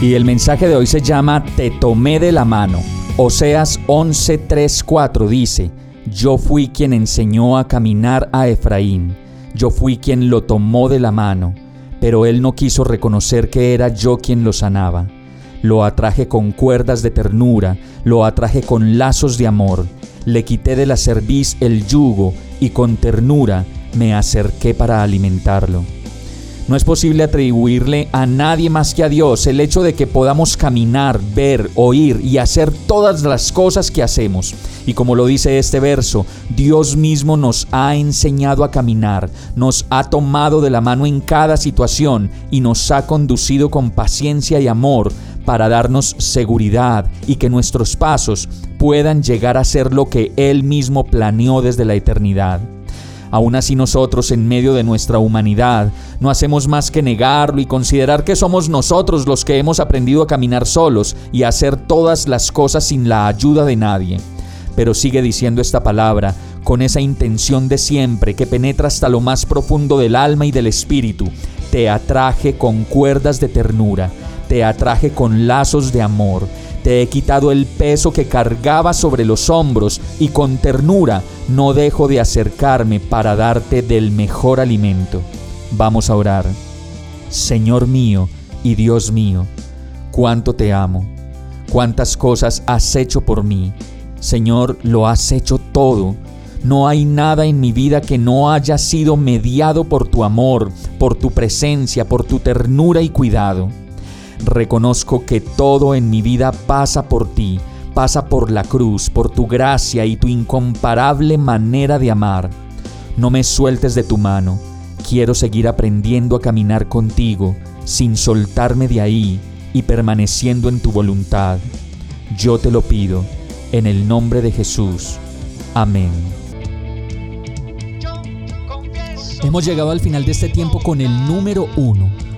Y el mensaje de hoy se llama Te tomé de la mano. Oseas 11:34 dice, Yo fui quien enseñó a caminar a Efraín yo fui quien lo tomó de la mano, pero él no quiso reconocer que era yo quien lo sanaba. Lo atraje con cuerdas de ternura, lo atraje con lazos de amor, le quité de la cerviz el yugo y con ternura me acerqué para alimentarlo. No es posible atribuirle a nadie más que a Dios el hecho de que podamos caminar, ver, oír y hacer todas las cosas que hacemos. Y como lo dice este verso, Dios mismo nos ha enseñado a caminar, nos ha tomado de la mano en cada situación y nos ha conducido con paciencia y amor para darnos seguridad y que nuestros pasos puedan llegar a ser lo que Él mismo planeó desde la eternidad. Aún así nosotros, en medio de nuestra humanidad, no hacemos más que negarlo y considerar que somos nosotros los que hemos aprendido a caminar solos y a hacer todas las cosas sin la ayuda de nadie. Pero sigue diciendo esta palabra con esa intención de siempre que penetra hasta lo más profundo del alma y del espíritu. Te atraje con cuerdas de ternura, te atraje con lazos de amor te he quitado el peso que cargaba sobre los hombros y con ternura no dejo de acercarme para darte del mejor alimento. Vamos a orar. Señor mío y Dios mío, cuánto te amo, cuántas cosas has hecho por mí. Señor, lo has hecho todo. No hay nada en mi vida que no haya sido mediado por tu amor, por tu presencia, por tu ternura y cuidado. Reconozco que todo en mi vida pasa por ti, pasa por la cruz, por tu gracia y tu incomparable manera de amar. No me sueltes de tu mano. Quiero seguir aprendiendo a caminar contigo, sin soltarme de ahí y permaneciendo en tu voluntad. Yo te lo pido, en el nombre de Jesús. Amén. Hemos llegado al final de este tiempo con el número uno